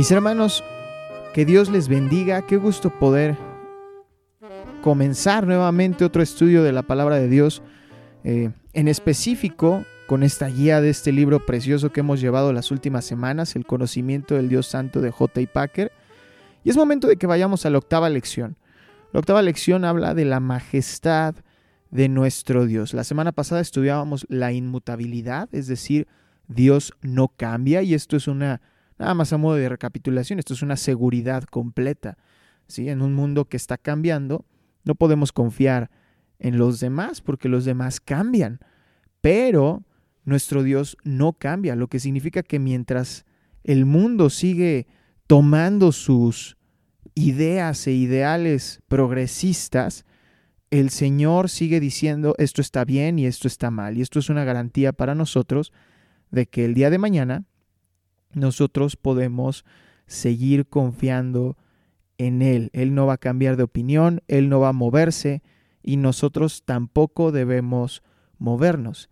Mis hermanos, que Dios les bendiga, qué gusto poder comenzar nuevamente otro estudio de la palabra de Dios, eh, en específico con esta guía de este libro precioso que hemos llevado las últimas semanas, El conocimiento del Dios Santo de J. Packer. Y es momento de que vayamos a la octava lección. La octava lección habla de la majestad de nuestro Dios. La semana pasada estudiábamos la inmutabilidad, es decir, Dios no cambia y esto es una, nada más a modo de recapitulación, esto es una seguridad completa. ¿sí? En un mundo que está cambiando, no podemos confiar en los demás porque los demás cambian, pero nuestro Dios no cambia, lo que significa que mientras el mundo sigue tomando sus ideas e ideales progresistas, el Señor sigue diciendo esto está bien y esto está mal. Y esto es una garantía para nosotros de que el día de mañana nosotros podemos seguir confiando en Él. Él no va a cambiar de opinión, Él no va a moverse y nosotros tampoco debemos movernos.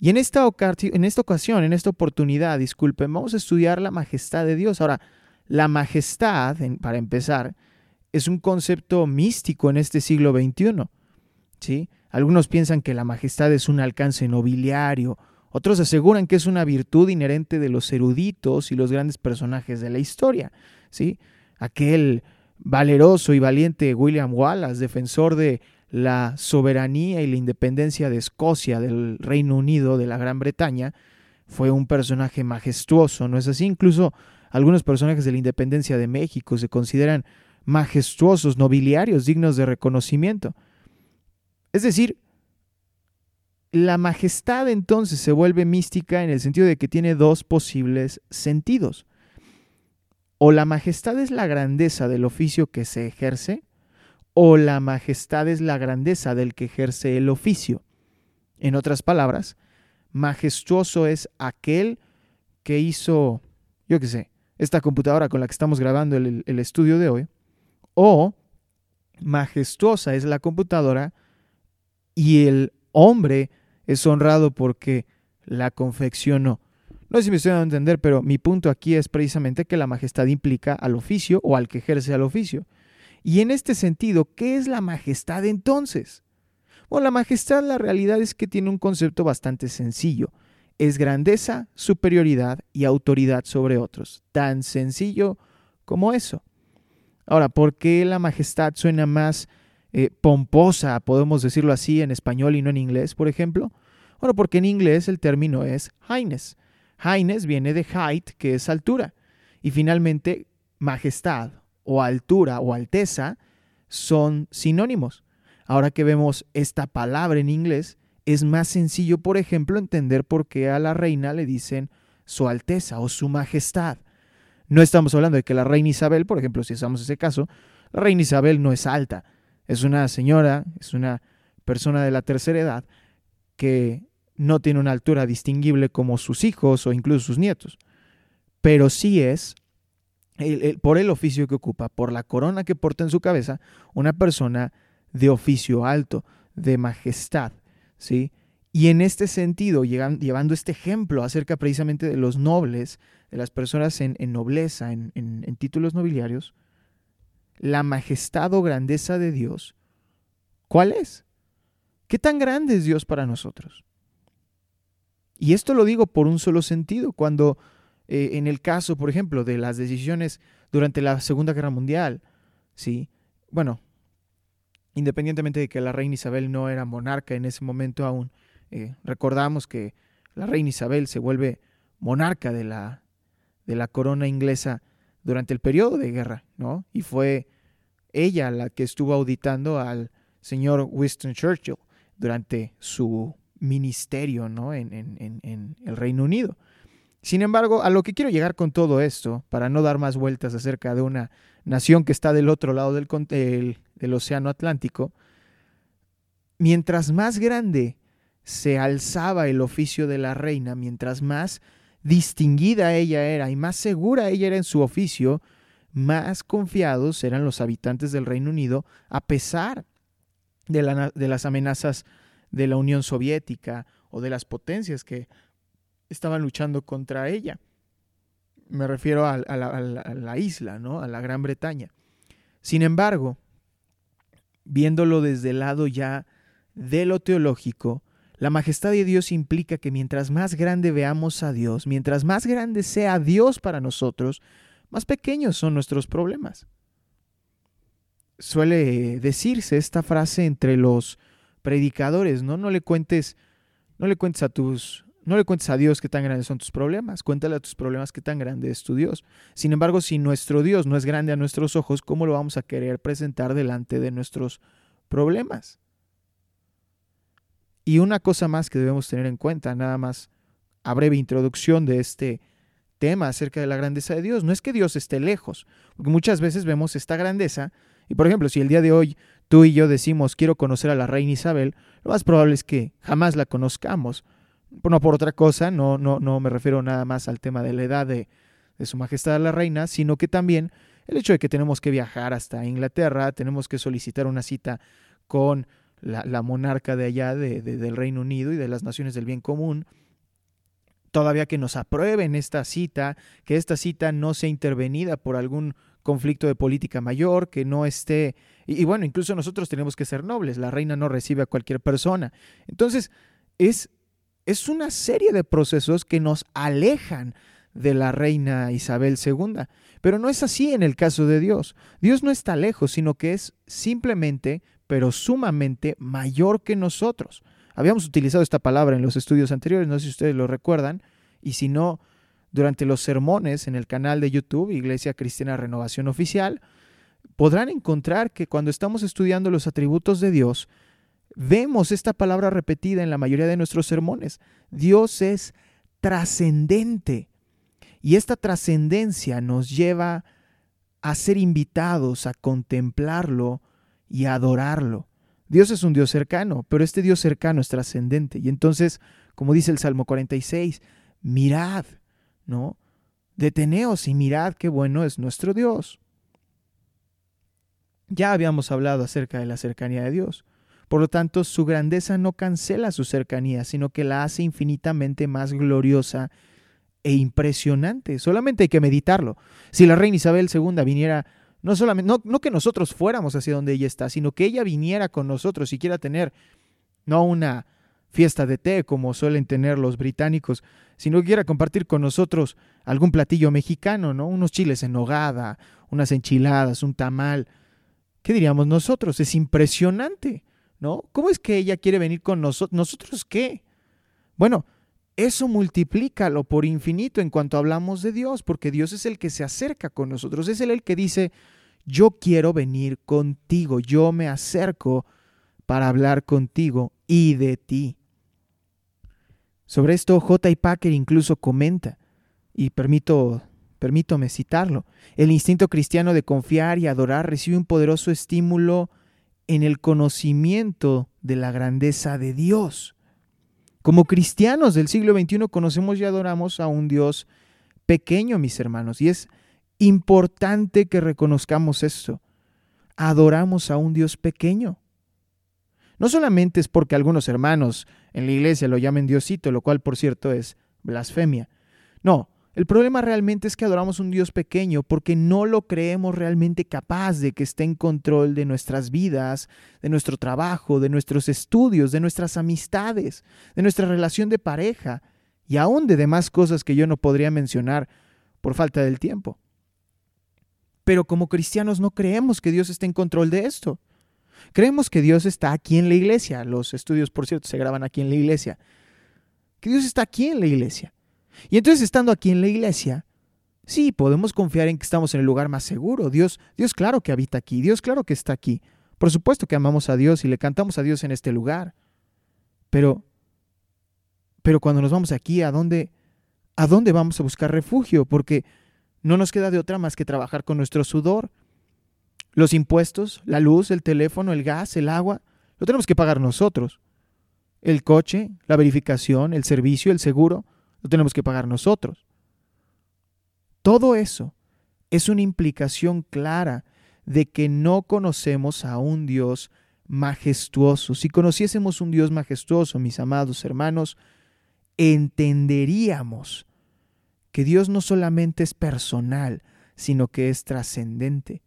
Y en esta, en esta ocasión, en esta oportunidad, disculpen, vamos a estudiar la majestad de Dios. Ahora, la majestad, para empezar, es un concepto místico en este siglo XXI. ¿sí? Algunos piensan que la majestad es un alcance nobiliario, otros aseguran que es una virtud inherente de los eruditos y los grandes personajes de la historia. ¿sí? Aquel valeroso y valiente William Wallace, defensor de la soberanía y la independencia de Escocia, del Reino Unido, de la Gran Bretaña, fue un personaje majestuoso, ¿no es así? Incluso algunos personajes de la independencia de México se consideran majestuosos, nobiliarios, dignos de reconocimiento. Es decir, la majestad entonces se vuelve mística en el sentido de que tiene dos posibles sentidos. O la majestad es la grandeza del oficio que se ejerce, o la majestad es la grandeza del que ejerce el oficio. En otras palabras, majestuoso es aquel que hizo, yo qué sé, esta computadora con la que estamos grabando el, el estudio de hoy, o majestuosa es la computadora y el hombre es honrado porque la confeccionó. No sé si me estoy dando a entender, pero mi punto aquí es precisamente que la majestad implica al oficio o al que ejerce al oficio. Y en este sentido, ¿qué es la majestad entonces? Bueno, la majestad la realidad es que tiene un concepto bastante sencillo. Es grandeza, superioridad y autoridad sobre otros. Tan sencillo como eso. Ahora, ¿por qué la majestad suena más eh, pomposa, podemos decirlo así, en español y no en inglés, por ejemplo? Bueno, porque en inglés el término es highness. Highness viene de height, que es altura. Y finalmente, majestad o altura o alteza son sinónimos. Ahora que vemos esta palabra en inglés, es más sencillo, por ejemplo, entender por qué a la reina le dicen su alteza o su majestad. No estamos hablando de que la reina Isabel, por ejemplo, si usamos ese caso, la reina Isabel no es alta, es una señora, es una persona de la tercera edad que no tiene una altura distinguible como sus hijos o incluso sus nietos, pero sí es, por el oficio que ocupa, por la corona que porta en su cabeza, una persona de oficio alto, de majestad, ¿sí? Y en este sentido, llevando este ejemplo acerca precisamente de los nobles, de las personas en, nobleza, en, títulos nobiliarios, la majestad o grandeza de Dios, ¿cuál es? ¿Qué tan grande es Dios para nosotros? Y esto lo digo por un solo sentido, cuando eh, en el caso, por ejemplo, de las decisiones durante la Segunda Guerra Mundial, ¿sí? Bueno, independientemente de que la reina Isabel no era monarca en ese momento aún, eh, recordamos que la reina Isabel se vuelve monarca de la, de la corona inglesa durante el periodo de guerra, ¿no? Y fue ella la que estuvo auditando al señor Winston Churchill durante su ministerio, ¿no? En, el Reino Unido. Sin embargo, a lo que quiero llegar con todo esto, para no dar más vueltas acerca de una nación que está del otro lado del, del Océano Atlántico, mientras más grande se alzaba el oficio de la reina, mientras más distinguida ella era y más segura ella era en su oficio, más confiados eran los habitantes del Reino Unido a pesar de, la, las amenazas de la Unión Soviética o de las potencias que estaban luchando contra ella. Me refiero a, la, isla, ¿no? A la Gran Bretaña. Sin embargo, viéndolo desde el lado ya de lo teológico, la majestad de Dios implica que mientras más grande veamos a Dios, mientras más grande sea Dios para nosotros, más pequeños son nuestros problemas. Suele decirse esta frase entre los predicadores, ¿no? No le cuentes, no le cuentes a tus, no le cuentes a Dios qué tan grandes son tus problemas, cuéntale a tus problemas qué tan grande es tu Dios. Sin embargo, si nuestro Dios no es grande a nuestros ojos, ¿cómo lo vamos a querer presentar delante de nuestros problemas? Y una cosa más que debemos tener en cuenta, nada más a breve introducción de este tema acerca de la grandeza de Dios, no es que Dios esté lejos, porque muchas veces vemos esta grandeza y por ejemplo, si el día de hoy tú y yo decimos quiero conocer a la reina Isabel, lo más probable es que jamás la conozcamos. No por otra cosa, no, no, no me refiero nada más al tema de la edad de, de su majestad la reina, sino que también el hecho de que tenemos que viajar hasta Inglaterra, tenemos que solicitar una cita con la, monarca de allá de, del Reino Unido y de las naciones del bien común, todavía que nos aprueben esta cita, que esta cita no sea intervenida por algún conflicto de política mayor, que no esté... Y, bueno, incluso nosotros tenemos que ser nobles, la reina no recibe a cualquier persona. Entonces, es, es una serie de procesos que nos alejan de la reina Isabel II. Pero no es así en el caso de Dios. Dios no está lejos, sino que es simplemente, pero sumamente mayor que nosotros. Habíamos utilizado esta palabra en los estudios anteriores, no sé si ustedes lo recuerdan, y si no, durante los sermones en el canal de YouTube, Iglesia Cristiana Renovación Oficial, podrán encontrar que cuando estamos estudiando los atributos de Dios, vemos esta palabra repetida en la mayoría de nuestros sermones. Dios es trascendente. Y esta trascendencia nos lleva a ser invitados a contemplarlo y adorarlo. Dios es un Dios cercano, pero este Dios cercano es trascendente. Y entonces, como dice el Salmo 46, mirad, ¿no? Deteneos y mirad qué bueno es nuestro Dios. Ya habíamos hablado acerca de la cercanía de Dios. Por lo tanto, su grandeza no cancela su cercanía, sino que la hace infinitamente más gloriosa e impresionante. Solamente hay que meditarlo. Si la reina Isabel II viniera, no solamente, no, no que nosotros fuéramos hacia donde ella está, sino que ella viniera con nosotros y quiera tener no una fiesta de té como suelen tener los británicos, sino que quiera compartir con nosotros algún platillo mexicano, ¿no? Unos chiles en nogada, unas enchiladas, un tamal. ¿Qué diríamos nosotros? Es impresionante, ¿no? ¿Cómo es que ella quiere venir con nosotros? ¿Nosotros qué? Bueno, eso multiplícalo por infinito en cuanto hablamos de Dios, porque Dios es el que se acerca con nosotros, es Él el que dice, yo quiero venir contigo, yo me acerco para hablar contigo y de ti. Sobre esto J. Packer incluso comenta, y permito, permítome citarlo, el instinto cristiano de confiar y adorar recibe un poderoso estímulo en el conocimiento de la grandeza de Dios. Como cristianos del siglo XXI conocemos y adoramos a un Dios pequeño, mis hermanos, y es importante que reconozcamos esto. Adoramos a un Dios pequeño. No solamente es porque algunos hermanos en la iglesia lo llamen Diosito, lo cual por cierto es blasfemia. No, el problema realmente es que adoramos un Dios pequeño porque no lo creemos realmente capaz de que esté en control de nuestras vidas, de nuestro trabajo, de nuestros estudios, de nuestras amistades, de nuestra relación de pareja y aún de demás cosas que yo no podría mencionar por falta del tiempo. Pero como cristianos no creemos que Dios esté en control de esto. Creemos que Dios está aquí en la iglesia. Los estudios, por cierto, se graban aquí en la iglesia. Que Dios está aquí en la iglesia. Y entonces, estando aquí en la iglesia, sí, podemos confiar en que estamos en el lugar más seguro. Dios, Dios claro que habita aquí. Dios claro que está aquí. Por supuesto que amamos a Dios y le cantamos a Dios en este lugar. Pero, pero cuando nos vamos aquí, ¿a dónde, ¿a dónde vamos a buscar refugio? Porque no nos queda de otra más que trabajar con nuestro sudor los impuestos, la luz, el teléfono, el gas, el agua, lo tenemos que pagar nosotros. El coche, la verificación, el servicio, el seguro, lo tenemos que pagar nosotros. Todo eso es una implicación clara de que no conocemos a un Dios majestuoso. Si conociésemos un Dios majestuoso, mis amados hermanos, entenderíamos que Dios no solamente es personal, sino que es trascendente.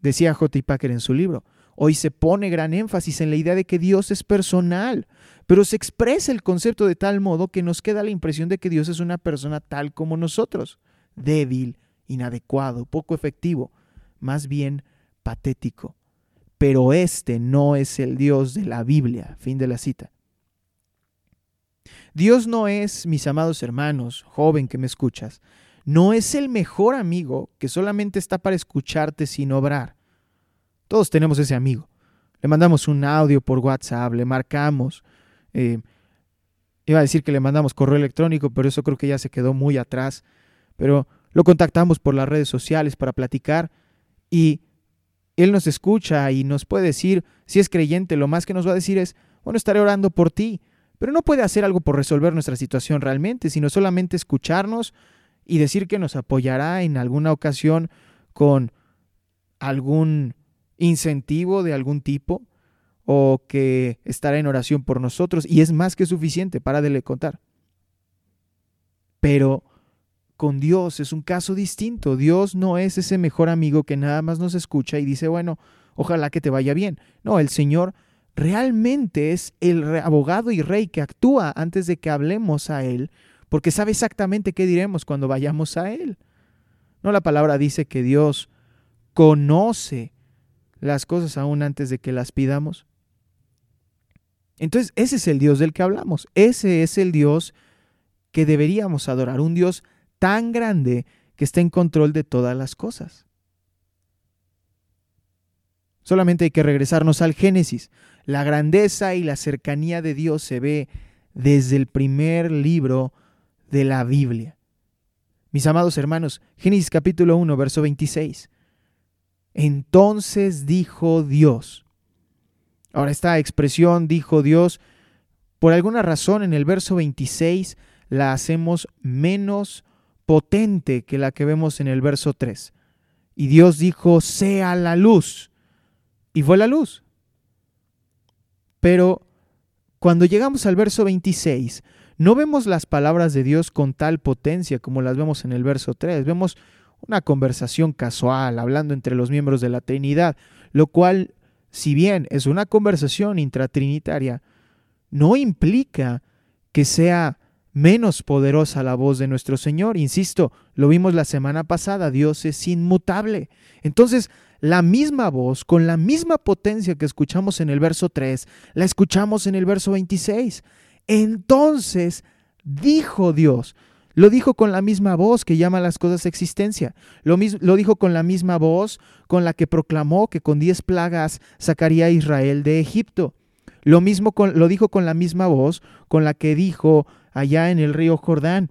Decía J. Packer en su libro, hoy se pone gran énfasis en la idea de que Dios es personal, pero se expresa el concepto de tal modo que nos queda la impresión de que Dios es una persona tal como nosotros, débil, inadecuado, poco efectivo, más bien patético. Pero este no es el Dios de la Biblia. Fin de la cita. Dios no es, mis amados hermanos, joven que me escuchas, no es el mejor amigo que solamente está para escucharte sin obrar. Todos tenemos ese amigo. Le mandamos un audio por WhatsApp, le marcamos. Eh, iba a decir que le mandamos correo electrónico, pero eso creo que ya se quedó muy atrás. Pero lo contactamos por las redes sociales para platicar y él nos escucha y nos puede decir, si es creyente, lo más que nos va a decir es, bueno, estaré orando por ti, pero no puede hacer algo por resolver nuestra situación realmente, sino solamente escucharnos y decir que nos apoyará en alguna ocasión con algún incentivo de algún tipo o que estará en oración por nosotros y es más que suficiente para de contar. Pero con Dios es un caso distinto. Dios no es ese mejor amigo que nada más nos escucha y dice, bueno, ojalá que te vaya bien. No, el Señor realmente es el abogado y rey que actúa antes de que hablemos a Él, porque sabe exactamente qué diremos cuando vayamos a Él. No, la palabra dice que Dios conoce las cosas aún antes de que las pidamos. Entonces, ese es el Dios del que hablamos. Ese es el Dios que deberíamos adorar, un Dios tan grande que está en control de todas las cosas. Solamente hay que regresarnos al Génesis. La grandeza y la cercanía de Dios se ve desde el primer libro de la Biblia. Mis amados hermanos, Génesis capítulo 1, verso 26. Entonces dijo Dios. Ahora esta expresión dijo Dios, por alguna razón en el verso 26 la hacemos menos potente que la que vemos en el verso 3. Y Dios dijo, sea la luz. Y fue la luz. Pero cuando llegamos al verso 26, no vemos las palabras de Dios con tal potencia como las vemos en el verso 3. Vemos una conversación casual, hablando entre los miembros de la Trinidad, lo cual, si bien es una conversación intratrinitaria, no implica que sea menos poderosa la voz de nuestro Señor. Insisto, lo vimos la semana pasada, Dios es inmutable. Entonces, la misma voz, con la misma potencia que escuchamos en el verso 3, la escuchamos en el verso 26. Entonces, dijo Dios, lo dijo con la misma voz que llama a las cosas existencia. Lo, lo, dijo con la misma voz con la que proclamó que con diez plagas sacaría a Israel de Egipto. Lo mismo con, lo dijo con la misma voz con la que dijo allá en el río Jordán.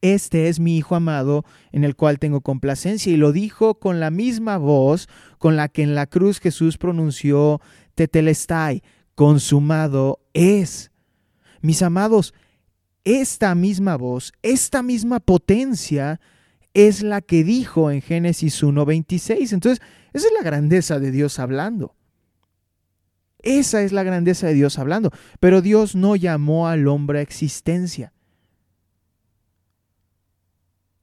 Este es mi Hijo amado en el cual tengo complacencia. Y lo dijo con la misma voz con la que en la cruz Jesús pronunció Tetelestai, consumado es. Mis amados, esta misma voz, esta misma potencia es la que dijo en Génesis 1.26. Entonces, esa es la grandeza de Dios hablando. Esa es la grandeza de Dios hablando. Pero Dios no llamó al hombre a existencia.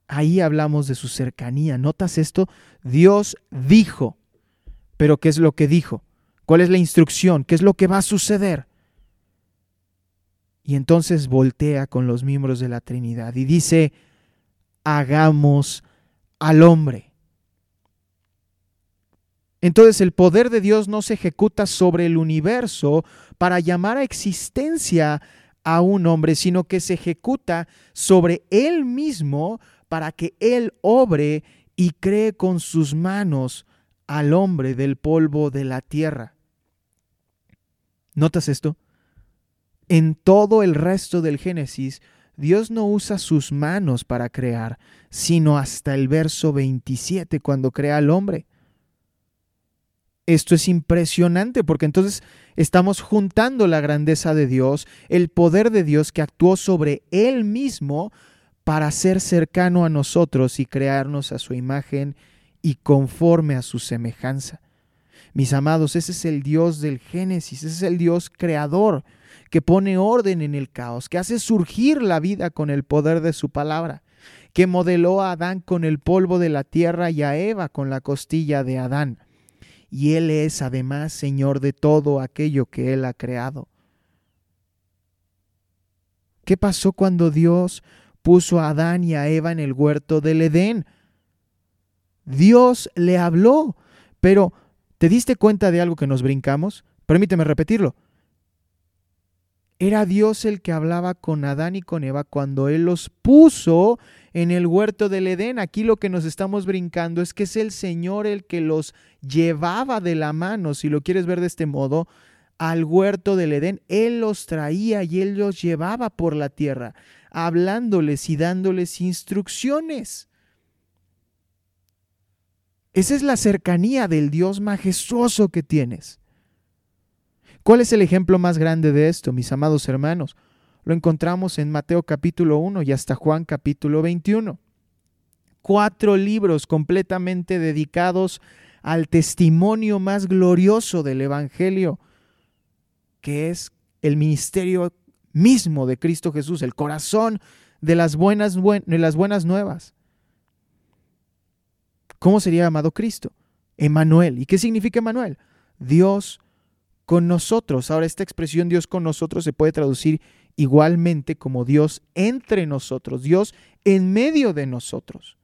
Ahí hablamos de su cercanía. ¿Notas esto? Dios dijo. Pero ¿qué es lo que dijo? ¿Cuál es la instrucción? ¿Qué es lo que va a suceder? Y entonces voltea con los miembros de la Trinidad y dice, hagamos al hombre entonces el poder de Dios no se ejecuta sobre el universo para llamar a existencia a un hombre, sino que se ejecuta sobre él mismo para que él obre y cree con sus manos al hombre del polvo de la tierra. ¿Notas esto? En todo el resto del Génesis, Dios no usa sus manos para crear, sino hasta el verso 27 cuando crea al hombre. Esto es impresionante porque entonces estamos juntando la grandeza de Dios, el poder de Dios que actuó sobre Él mismo para ser cercano a nosotros y crearnos a su imagen y conforme a su semejanza. Mis amados, ese es el Dios del Génesis, ese es el Dios creador que pone orden en el caos, que hace surgir la vida con el poder de su palabra. que modeló a Adán con el polvo de la tierra y a Eva con la costilla de Adán. Y Él es además Señor de todo aquello que Él ha creado. ¿Qué pasó cuando Dios puso a Adán y a Eva en el huerto del Edén? Dios le habló, pero ¿te diste cuenta de algo que nos brincamos? Permíteme repetirlo. Era Dios el que hablaba con Adán y con Eva cuando Él los puso en el huerto del Edén. Aquí lo que nos estamos brincando es que es el Señor el que los llevaba de la mano, si lo quieres ver de este modo, al huerto del Edén. Él los traía y Él los llevaba por la tierra, hablándoles y dándoles instrucciones. Esa es la cercanía del Dios majestuoso que tienes. ¿Cuál es el ejemplo más grande de esto, mis amados hermanos? Lo encontramos en Mateo capítulo 1 y hasta Juan capítulo 21. Cuatro libros completamente dedicados al testimonio más glorioso del Evangelio, que es el ministerio mismo de Cristo Jesús, el corazón de las buenas, las buenas nuevas. ¿Cómo sería llamado Cristo? Emanuel. ¿Y qué significa Emanuel? Dios con nosotros. Ahora, esta expresión Dios con nosotros se puede traducir igualmente como Dios entre nosotros, Dios en medio de nosotros.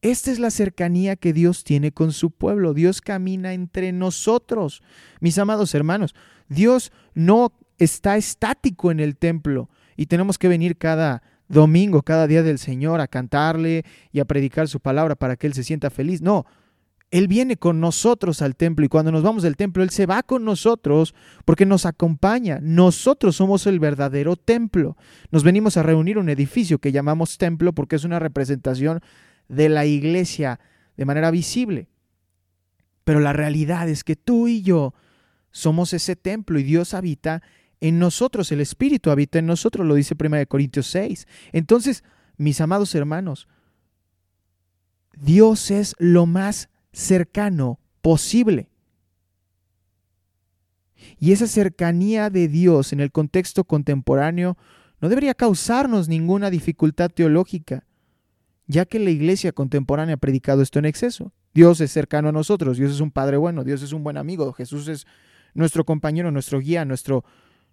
Esta es la cercanía que Dios tiene con su pueblo. Dios camina entre nosotros. Mis amados hermanos, Dios no está estático en el templo y tenemos que venir cada domingo, cada día del Señor a cantarle y a predicar su palabra para que Él se sienta feliz. No, él viene con nosotros al templo y cuando nos vamos del templo, Él se va con nosotros porque nos acompaña. Nosotros somos el verdadero templo. Nos venimos a reunir un edificio que llamamos templo porque es una representación de la iglesia de manera visible. Pero la realidad es que tú y yo somos ese templo y Dios habita en nosotros, el Espíritu habita en nosotros, lo dice 1 Corintios 6. Entonces, mis amados hermanos, Dios es lo más cercano posible. Y esa cercanía de Dios en el contexto contemporáneo no debería causarnos ninguna dificultad teológica, ya que la iglesia contemporánea ha predicado esto en exceso. Dios es cercano a nosotros, Dios es un Padre bueno, Dios es un buen amigo, Jesús es nuestro compañero, nuestro guía, nuestro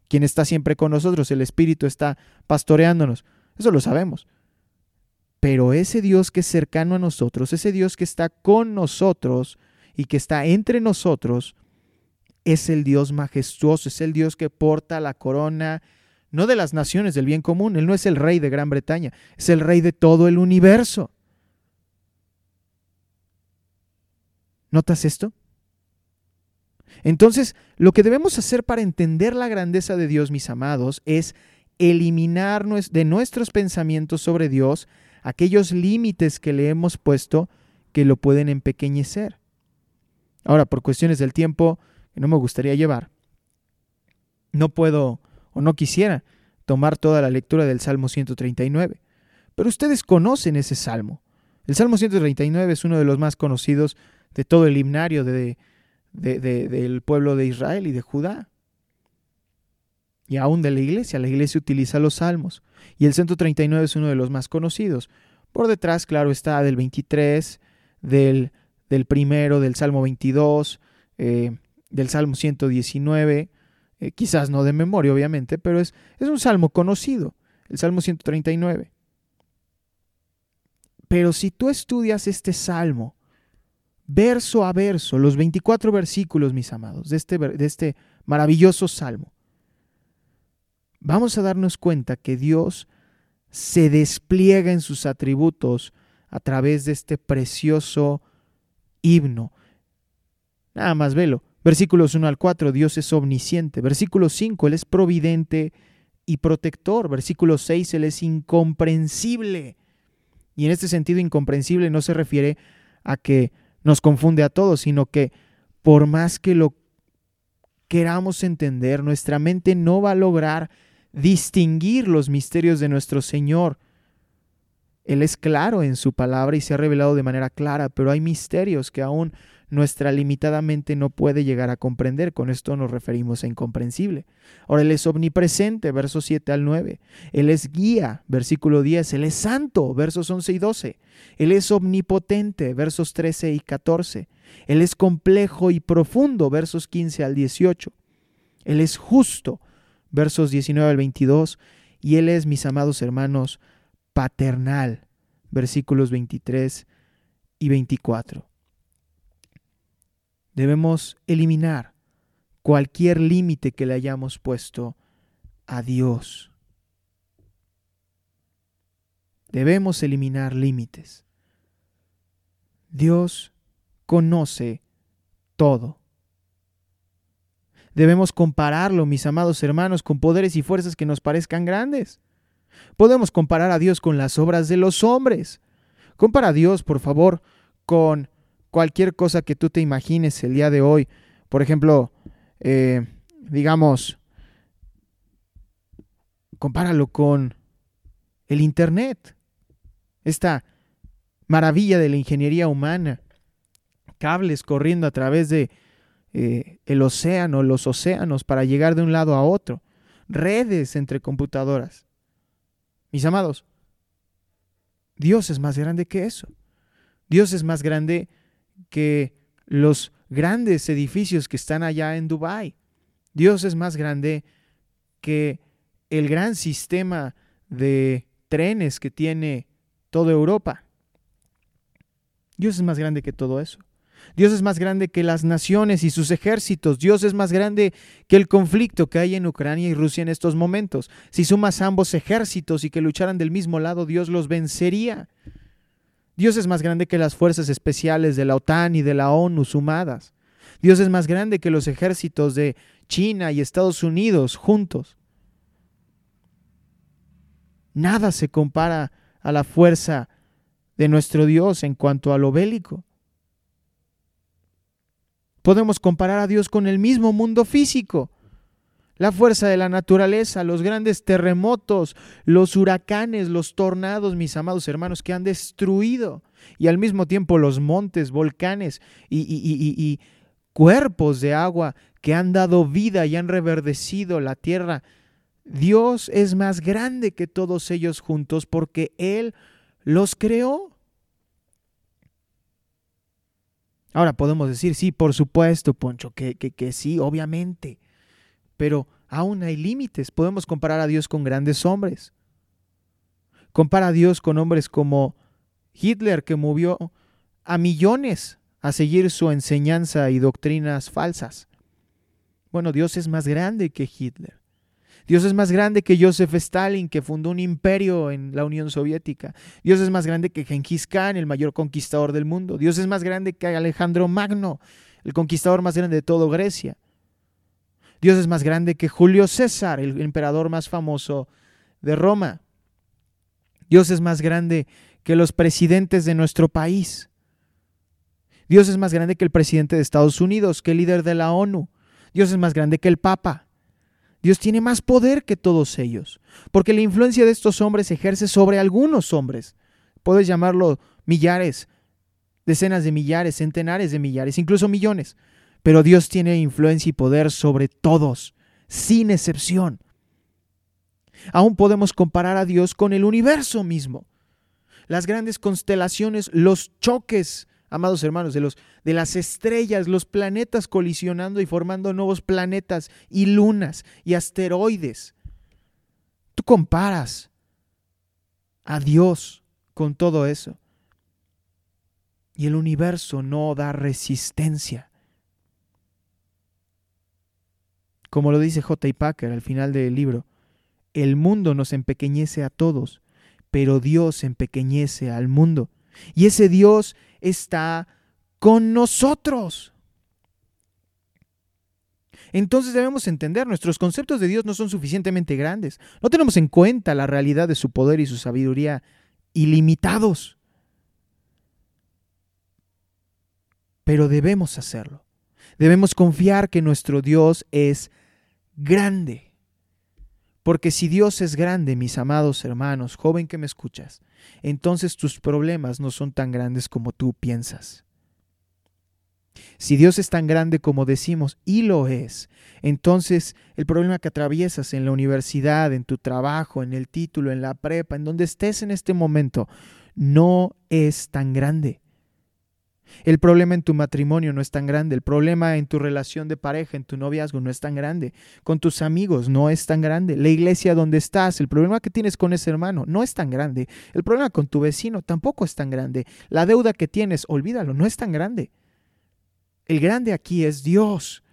quien está siempre con nosotros, el Espíritu está pastoreándonos. Eso lo sabemos. Pero ese Dios que es cercano a nosotros, ese Dios que está con nosotros y que está entre nosotros, es el Dios majestuoso, es el Dios que porta la corona, no de las naciones del bien común, Él no es el rey de Gran Bretaña, es el rey de todo el universo. ¿Notas esto? Entonces, lo que debemos hacer para entender la grandeza de Dios, mis amados, es eliminar de nuestros pensamientos sobre Dios aquellos límites que le hemos puesto que lo pueden empequeñecer. Ahora, por cuestiones del tiempo que no me gustaría llevar, no puedo o no quisiera tomar toda la lectura del Salmo 139, pero ustedes conocen ese salmo. El Salmo 139 es uno de los más conocidos de todo el himnario de, del pueblo de Israel y de Judá y aún de la iglesia. La iglesia utiliza los salmos y el 139 es uno de los más conocidos. Por detrás, claro, está del 23, del, del primero, del Salmo 22, eh, del Salmo 119, eh, quizás no de memoria, obviamente, pero es, es un salmo conocido, el Salmo 139. Pero si tú estudias este salmo, verso a verso, los 24 versículos, mis amados, de este, de este maravilloso salmo, vamos a darnos cuenta que Dios se despliega en sus atributos a través de este precioso himno. Nada más velo. Versículos 1 al 4, Dios es omnisciente. Versículo 5, Él es providente y protector. Versículo 6, Él es incomprensible. Y en este sentido, incomprensible no se refiere a que nos confunde a todos, sino que por más que lo queramos entender, nuestra mente no va a lograr distinguir los misterios de nuestro Señor. Él es claro en su palabra y se ha revelado de manera clara, pero hay misterios que aún nuestra limitada mente no puede llegar a comprender. Con esto nos referimos a incomprensible. Ahora, Él es omnipresente, versos 7 al 9. Él es guía, versículo 10. Él es santo, versos 11 y 12. Él es omnipotente, versos 13 y 14. Él es complejo y profundo, versos 15 al 18. Él es justo, versos 19 al 22. Y Él es, mis amados hermanos, paternal, versículos 23 y 24 debemos eliminar cualquier límite que le hayamos puesto a Dios. Debemos eliminar límites. Dios conoce todo. Debemos compararlo, mis amados hermanos, con poderes y fuerzas que nos parezcan grandes. Podemos comparar a Dios con las obras de los hombres. Compara a Dios, por favor, con cualquier cosa que tú te imagines el día de hoy. Por ejemplo, eh, digamos, compáralo con el Internet, esta maravilla de la ingeniería humana, cables corriendo a través de eh, el océano, los océanos para llegar de un lado a otro, redes entre computadoras. Mis amados, Dios es más grande que eso. Dios es más grande que los grandes edificios que están allá en Dubái. Dios es más grande que el gran sistema de trenes que tiene toda Europa. Dios es más grande que todo eso. Dios es más grande que las naciones y sus ejércitos. Dios es más grande que el conflicto que hay en Ucrania y Rusia en estos momentos. Si sumas ambos ejércitos y que lucharan del mismo lado, Dios los vencería. Dios es más grande que las fuerzas especiales de la OTAN y de la ONU sumadas. Dios es más grande que los ejércitos de China y Estados Unidos juntos. Nada se compara a la fuerza de nuestro Dios en cuanto a lo bélico. Podemos comparar a Dios con el mismo mundo físico la fuerza de la naturaleza, los grandes terremotos, los huracanes, los tornados, mis amados hermanos, que han destruido, y al mismo tiempo los montes, volcanes y, y, cuerpos de agua que han dado vida y han reverdecido la tierra. Dios es más grande que todos ellos juntos porque Él los creó. Ahora podemos decir, sí, por supuesto, Poncho, que, que, que sí, obviamente pero aún hay límites. Podemos comparar a Dios con grandes hombres. Compara a Dios con hombres como Hitler, que movió a millones a seguir su enseñanza y doctrinas falsas. Bueno, Dios es más grande que Hitler. Dios es más grande que Joseph Stalin, que fundó un imperio en la Unión Soviética. Dios es más grande que Genghis Khan, el mayor conquistador del mundo. Dios es más grande que Alejandro Magno, el conquistador más grande de toda Grecia. Dios es más grande que Julio César, el emperador más famoso de Roma. Dios es más grande que los presidentes de nuestro país. Dios es más grande que el presidente de Estados Unidos, que el líder de la ONU. Dios es más grande que el Papa. Dios tiene más poder que todos ellos, porque la influencia de estos hombres ejerce sobre algunos hombres. Puedes llamarlo millares, decenas de millares, centenares de millares, incluso millones. Pero Dios tiene influencia y poder sobre todos, sin excepción. Aún podemos comparar a Dios con el universo mismo. Las grandes constelaciones, los choques, amados hermanos, de, los, de las estrellas, los planetas colisionando y formando nuevos planetas y lunas y asteroides. Tú comparas a Dios con todo eso. Y el universo no da resistencia. Como lo dice J. Packer al final del libro, el mundo nos empequeñece a todos, pero Dios empequeñece al mundo. Y ese Dios está con nosotros. Entonces debemos entender, nuestros conceptos de Dios no son suficientemente grandes. No tenemos en cuenta la realidad de su poder y su sabiduría ilimitados. Pero debemos hacerlo. Debemos confiar que nuestro Dios es grande. Porque si Dios es grande, mis amados hermanos, joven que me escuchas, entonces tus problemas no son tan grandes como tú piensas. Si Dios es tan grande como decimos, y lo es, entonces el problema que atraviesas en la universidad, en tu trabajo, en el título, en la prepa, en donde estés en este momento, no es tan grande. El problema en tu matrimonio no es tan grande, el problema en tu relación de pareja, en tu noviazgo no es tan grande, con tus amigos no es tan grande, la iglesia donde estás, el problema que tienes con ese hermano no es tan grande, el problema con tu vecino tampoco es tan grande, la deuda que tienes, olvídalo, no es tan grande. El grande aquí es Dios.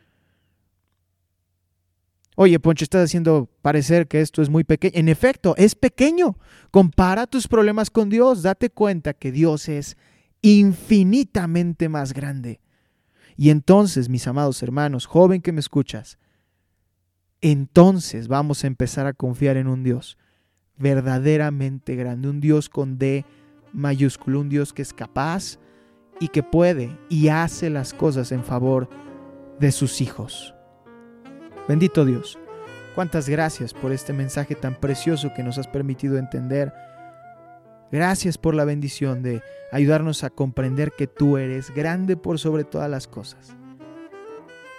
Oye, Poncho, estás haciendo parecer que esto es muy pequeño. En efecto, es pequeño. Compara tus problemas con Dios. Date cuenta que Dios es infinitamente más grande. Y entonces, mis amados hermanos, joven que me escuchas, entonces vamos a empezar a confiar en un Dios verdaderamente grande, un Dios con D mayúsculo, un Dios que es capaz y que puede y hace las cosas en favor de sus hijos. Bendito Dios, cuántas gracias por este mensaje tan precioso que nos has permitido entender. Gracias por la bendición de ayudarnos a comprender que tú eres grande por sobre todas las cosas.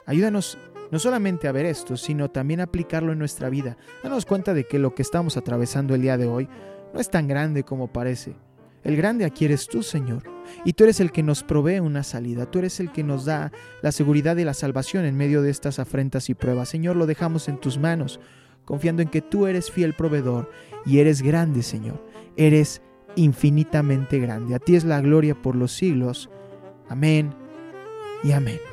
Ayúdanos no solamente a ver esto, sino también a aplicarlo en nuestra vida. Danos cuenta de que lo que estamos atravesando el día de hoy no es tan grande como parece. El grande aquí eres tú, Señor. Y tú eres el que nos provee una salida, tú eres el que nos da la seguridad de la salvación en medio de estas afrentas y pruebas. Señor, lo dejamos en tus manos, confiando en que tú eres fiel proveedor y eres grande, Señor. Eres infinitamente grande. A ti es la gloria por los siglos. Amén y amén.